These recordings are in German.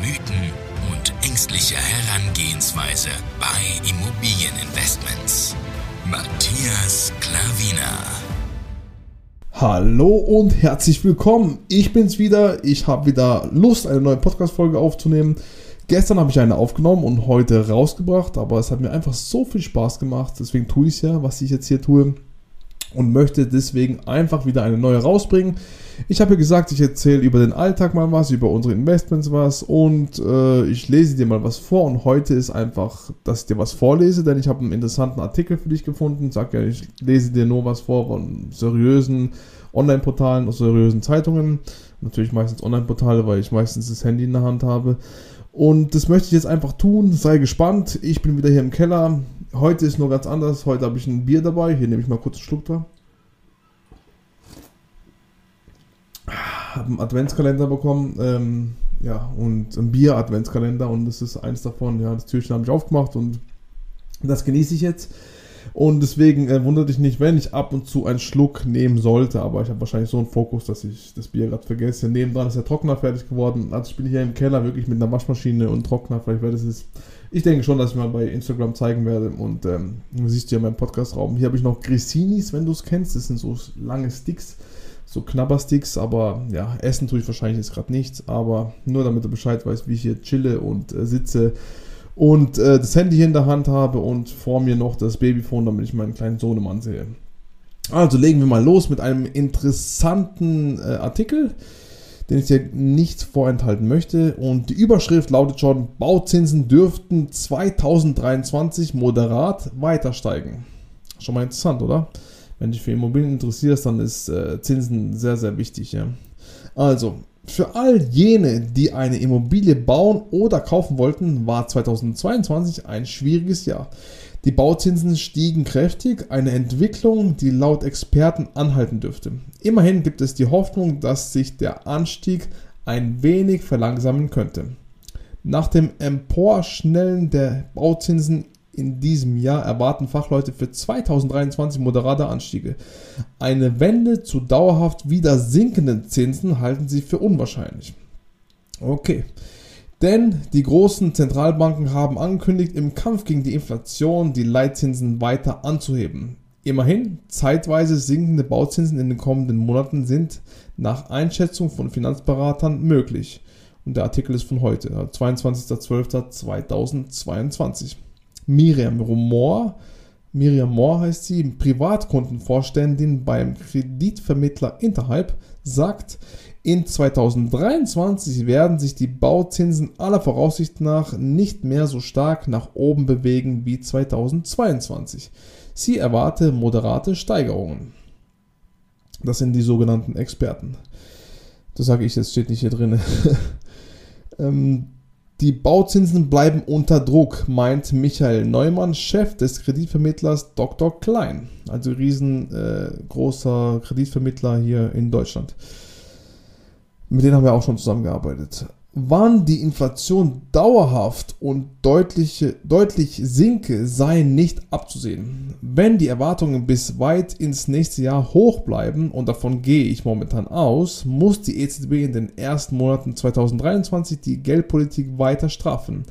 Mythen und ängstliche Herangehensweise bei Immobilieninvestments. Matthias Klavina. Hallo und herzlich willkommen. Ich bin's wieder. Ich habe wieder Lust, eine neue Podcast-Folge aufzunehmen. Gestern habe ich eine aufgenommen und heute rausgebracht, aber es hat mir einfach so viel Spaß gemacht. Deswegen tue ich es ja, was ich jetzt hier tue und möchte deswegen einfach wieder eine neue rausbringen. Ich habe ja gesagt, ich erzähle über den Alltag mal was, über unsere Investments was und äh, ich lese dir mal was vor und heute ist einfach, dass ich dir was vorlese, denn ich habe einen interessanten Artikel für dich gefunden. Sag ja, ich lese dir nur was vor von seriösen Online-Portalen, aus seriösen Zeitungen. Natürlich meistens Online-Portale, weil ich meistens das Handy in der Hand habe. Und das möchte ich jetzt einfach tun. Sei gespannt. Ich bin wieder hier im Keller. Heute ist nur ganz anders. Heute habe ich ein Bier dabei. Hier nehme ich mal kurz einen Schluck da. Habe einen Adventskalender bekommen. Ähm, ja, und ein Bier-Adventskalender. Und das ist eins davon. Ja, das Türchen habe ich aufgemacht und das genieße ich jetzt. Und deswegen äh, wundert dich nicht, wenn ich ab und zu einen Schluck nehmen sollte. Aber ich habe wahrscheinlich so einen Fokus, dass ich das Bier gerade vergesse. Nebendran ist der Trockner fertig geworden. Also ich bin hier im Keller wirklich mit einer Waschmaschine und Trockner. Vielleicht werde es. Ich denke schon, dass ich mal bei Instagram zeigen werde. Und ähm, du siehst ja meinen Podcastraum. Hier habe ich noch Grisinis, wenn du es kennst. Das sind so lange Sticks. So Knabbersticks, aber ja, essen tue ich wahrscheinlich jetzt gerade nichts. Aber nur damit du Bescheid weißt, wie ich hier chille und äh, sitze und äh, das Handy hier in der Hand habe und vor mir noch das Babyphone, damit ich meinen kleinen Sohn im ansehe. Also legen wir mal los mit einem interessanten äh, Artikel, den ich dir nicht vorenthalten möchte. Und die Überschrift lautet schon, Bauzinsen dürften 2023 moderat weiter steigen. Schon mal interessant, oder? Wenn dich für Immobilien interessierst, dann ist äh, Zinsen sehr, sehr wichtig. Ja? Also, für all jene, die eine Immobilie bauen oder kaufen wollten, war 2022 ein schwieriges Jahr. Die Bauzinsen stiegen kräftig, eine Entwicklung, die laut Experten anhalten dürfte. Immerhin gibt es die Hoffnung, dass sich der Anstieg ein wenig verlangsamen könnte. Nach dem Emporschnellen der Bauzinsen in diesem Jahr erwarten Fachleute für 2023 moderate Anstiege. Eine Wende zu dauerhaft wieder sinkenden Zinsen halten sie für unwahrscheinlich. Okay. Denn die großen Zentralbanken haben angekündigt, im Kampf gegen die Inflation die Leitzinsen weiter anzuheben. Immerhin, zeitweise sinkende Bauzinsen in den kommenden Monaten sind nach Einschätzung von Finanzberatern möglich. Und der Artikel ist von heute, 22.12.2022. Miriam Moore, Miriam Moore heißt sie, Privatkundenvorständin beim Kreditvermittler Interhype, sagt, in 2023 werden sich die Bauzinsen aller Voraussicht nach nicht mehr so stark nach oben bewegen wie 2022. Sie erwarte moderate Steigerungen. Das sind die sogenannten Experten. Das sage ich jetzt, steht nicht hier drin. ähm, die Bauzinsen bleiben unter Druck, meint Michael Neumann, Chef des Kreditvermittlers Dr. Klein, also riesengroßer äh, Kreditvermittler hier in Deutschland. Mit denen haben wir auch schon zusammengearbeitet wann die Inflation dauerhaft und deutliche, deutlich sinke, sei nicht abzusehen. Wenn die Erwartungen bis weit ins nächste Jahr hoch bleiben, und davon gehe ich momentan aus, muss die EZB in den ersten Monaten 2023 die Geldpolitik weiter straffen.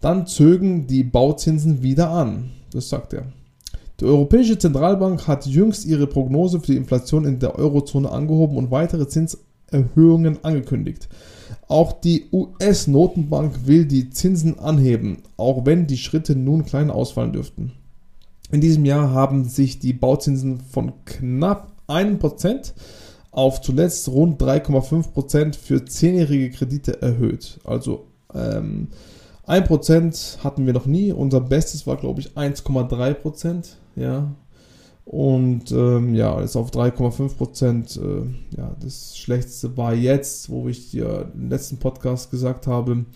Dann zögen die Bauzinsen wieder an. Das sagt er. Die Europäische Zentralbank hat jüngst ihre Prognose für die Inflation in der Eurozone angehoben und weitere Zinserhöhungen angekündigt. Auch die US-Notenbank will die Zinsen anheben, auch wenn die Schritte nun klein ausfallen dürften. In diesem Jahr haben sich die Bauzinsen von knapp 1% auf zuletzt rund 3,5% für 10-jährige Kredite erhöht. Also ähm, 1% hatten wir noch nie. Unser Bestes war, glaube ich, 1,3%. Ja. Und ähm, ja, ist auf 3,5 Prozent. Äh, ja, das Schlechteste war jetzt, wo ich dir im letzten Podcast gesagt habe,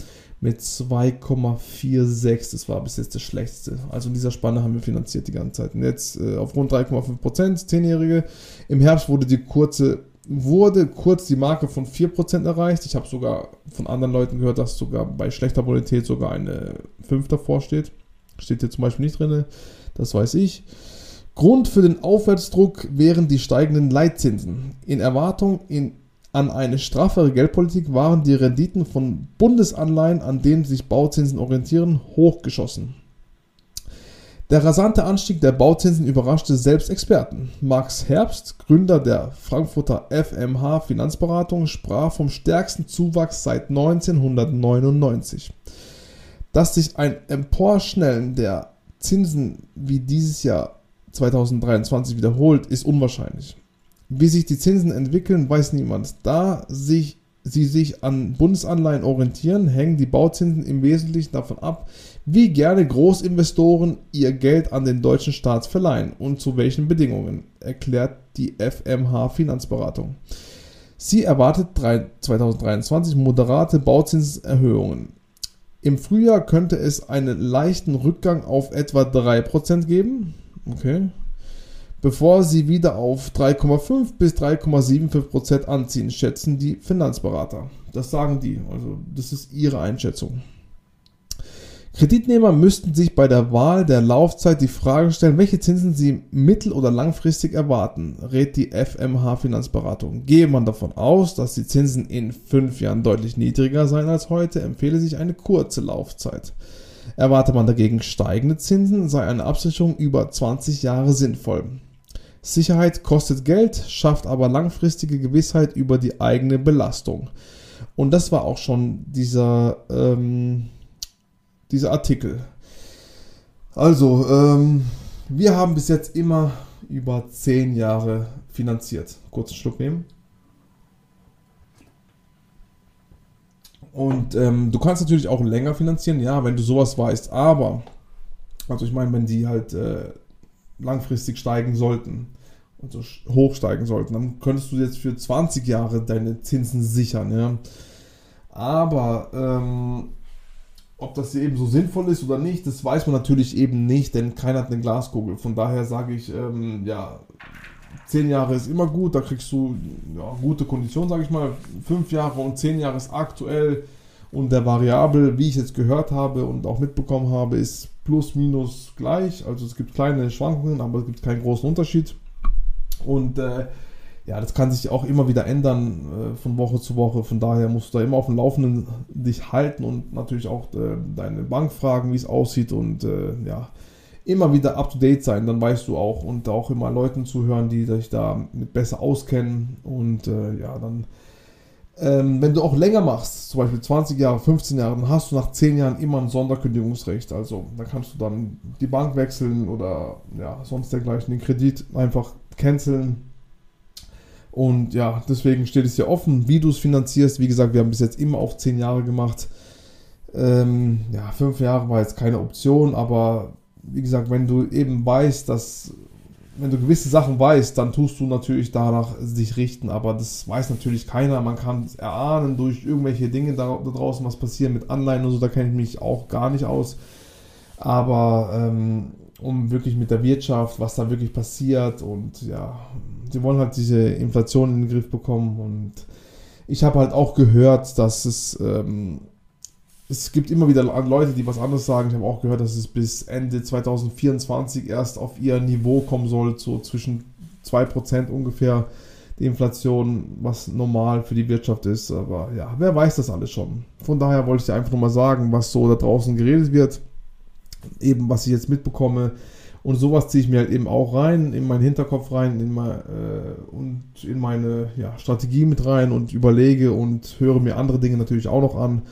mit 2,46. Das war bis jetzt das Schlechteste. Also in dieser Spanne haben wir finanziert die ganze Zeit. Und jetzt äh, auf rund 3,5 Prozent, 10-Jährige. Im Herbst wurde die kurze wurde kurz die Marke von 4% erreicht. Ich habe sogar von anderen Leuten gehört, dass sogar bei schlechter Bonität sogar eine 5 davor steht. Steht hier zum Beispiel nicht drin, das weiß ich. Grund für den Aufwärtsdruck wären die steigenden Leitzinsen. In Erwartung in, an eine straffere Geldpolitik waren die Renditen von Bundesanleihen, an denen sich Bauzinsen orientieren, hochgeschossen. Der rasante Anstieg der Bauzinsen überraschte selbst Experten. Max Herbst, Gründer der Frankfurter FMH Finanzberatung, sprach vom stärksten Zuwachs seit 1999. Dass sich ein Emporschnellen der Zinsen wie dieses Jahr 2023 wiederholt, ist unwahrscheinlich. Wie sich die Zinsen entwickeln, weiß niemand. Da sich, sie sich an Bundesanleihen orientieren, hängen die Bauzinsen im Wesentlichen davon ab, wie gerne Großinvestoren ihr Geld an den deutschen Staat verleihen und zu welchen Bedingungen, erklärt die FMH Finanzberatung. Sie erwartet 2023 moderate Bauzinserhöhungen. Im Frühjahr könnte es einen leichten Rückgang auf etwa 3% geben. Okay. Bevor sie wieder auf 3,5 bis 3,75% anziehen, schätzen die Finanzberater. Das sagen die. Also, das ist ihre Einschätzung. Kreditnehmer müssten sich bei der Wahl der Laufzeit die Frage stellen, welche Zinsen sie mittel- oder langfristig erwarten, rät die FMH Finanzberatung. Gehe man davon aus, dass die Zinsen in fünf Jahren deutlich niedriger seien als heute, empfehle sich eine kurze Laufzeit. Erwarte man dagegen steigende Zinsen, sei eine Absicherung über 20 Jahre sinnvoll. Sicherheit kostet Geld, schafft aber langfristige Gewissheit über die eigene Belastung. Und das war auch schon dieser ähm, dieser Artikel. Also, ähm, wir haben bis jetzt immer über 10 Jahre finanziert. Kurzen Schluck nehmen. Und ähm, du kannst natürlich auch länger finanzieren, ja, wenn du sowas weißt, aber, also ich meine, wenn die halt äh, langfristig steigen sollten, also hochsteigen sollten, dann könntest du jetzt für 20 Jahre deine Zinsen sichern, ja. Aber ähm, ob das eben so sinnvoll ist oder nicht, das weiß man natürlich eben nicht, denn keiner hat eine Glaskugel. Von daher sage ich, ähm, ja, zehn Jahre ist immer gut, da kriegst du ja, gute Konditionen, sage ich mal. Fünf Jahre und zehn Jahre ist aktuell und der Variabel, wie ich jetzt gehört habe und auch mitbekommen habe, ist plus minus gleich. Also es gibt kleine Schwankungen, aber es gibt keinen großen Unterschied. Und äh, ja, das kann sich auch immer wieder ändern äh, von Woche zu Woche. Von daher musst du da immer auf dem Laufenden dich halten und natürlich auch äh, deine Bank fragen, wie es aussieht und äh, ja, immer wieder up to date sein. Dann weißt du auch und auch immer Leuten zuhören, die sich da besser auskennen und äh, ja, dann. Ähm, wenn du auch länger machst, zum Beispiel 20 Jahre, 15 Jahre, dann hast du nach 10 Jahren immer ein Sonderkündigungsrecht. Also da kannst du dann die Bank wechseln oder ja, sonst dergleichen den Kredit einfach canceln und ja, deswegen steht es ja offen, wie du es finanzierst. Wie gesagt, wir haben bis jetzt immer auf 10 Jahre gemacht. Ähm, ja, 5 Jahre war jetzt keine Option, aber wie gesagt, wenn du eben weißt, dass, wenn du gewisse Sachen weißt, dann tust du natürlich danach sich richten, aber das weiß natürlich keiner. Man kann es erahnen durch irgendwelche Dinge da, da, draußen, was passiert mit Anleihen und so, da kenne ich mich auch gar nicht aus. Aber ähm, um wirklich mit der Wirtschaft, was da wirklich passiert und ja, sie wollen halt diese Inflation in den Griff bekommen und ich habe halt auch gehört, dass es ähm, es gibt immer wieder Leute, die was anderes sagen. Ich habe auch gehört, dass es bis Ende 2024 erst auf ihr Niveau kommen soll, so zwischen 2% ungefähr die Inflation, was normal für die Wirtschaft ist. Aber ja, wer weiß das alles schon. Von daher wollte ich dir einfach nur mal sagen, was so da draußen geredet wird. Eben, was ich jetzt mitbekomme. Und sowas ziehe ich mir halt eben auch rein, in meinen Hinterkopf rein, in mein, äh, und in meine ja, Strategie mit rein und überlege und höre mir andere Dinge natürlich auch noch an.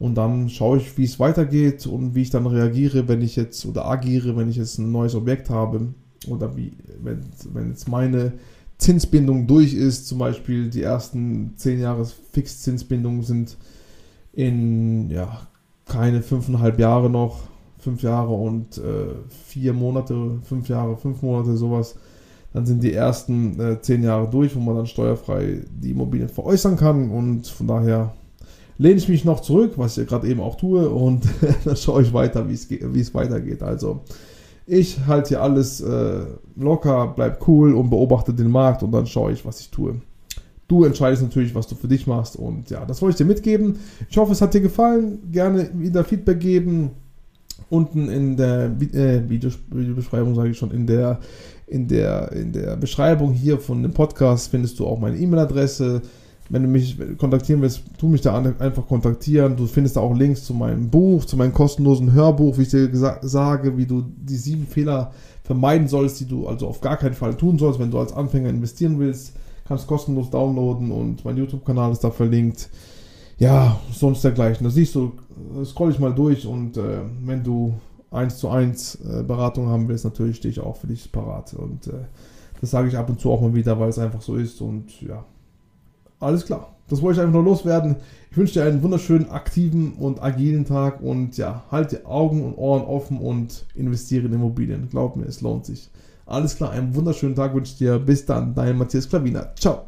Und dann schaue ich, wie es weitergeht und wie ich dann reagiere, wenn ich jetzt oder agiere, wenn ich jetzt ein neues Objekt habe. Oder wie, wenn, wenn jetzt meine Zinsbindung durch ist, zum Beispiel die ersten 10 Jahre Fixzinsbindungen sind in ja, keine 5,5 Jahre noch fünf Jahre und äh, Monate, fünf Jahre, fünf Monate, sowas. Dann sind die ersten äh, Jahre durch, wo man dann steuerfrei die Immobilien veräußern kann. Und von daher lehne ich mich noch zurück, was ich gerade eben auch tue, und dann schaue ich weiter, wie es weitergeht. Also ich halte hier alles äh, locker, bleib cool und beobachte den Markt und dann schaue ich, was ich tue. Du entscheidest natürlich, was du für dich machst und ja, das wollte ich dir mitgeben. Ich hoffe, es hat dir gefallen. Gerne wieder Feedback geben. Unten in der äh, Videos Videobeschreibung, sage ich schon, in der, in, der, in der Beschreibung hier von dem Podcast findest du auch meine E-Mail-Adresse. Wenn du mich kontaktieren willst, tu mich da einfach kontaktieren. Du findest da auch Links zu meinem Buch, zu meinem kostenlosen Hörbuch, wie ich dir sage, wie du die sieben Fehler vermeiden sollst, die du also auf gar keinen Fall tun sollst, wenn du als Anfänger investieren willst kannst kostenlos downloaden und mein YouTube-Kanal ist da verlinkt. Ja, sonst dergleichen. Da siehst du, scroll ich mal durch und äh, wenn du 1 zu 1 äh, Beratung haben willst, natürlich stehe ich auch für dich parat. Und äh, das sage ich ab und zu auch mal wieder, weil es einfach so ist. Und ja, alles klar. Das wollte ich einfach nur loswerden. Ich wünsche dir einen wunderschönen, aktiven und agilen Tag und ja, halt die Augen und Ohren offen und investiere in Immobilien. Glaub mir, es lohnt sich. Alles klar, einen wunderschönen Tag wünsche ich dir. Bis dann, dein Matthias Klaviner. Ciao.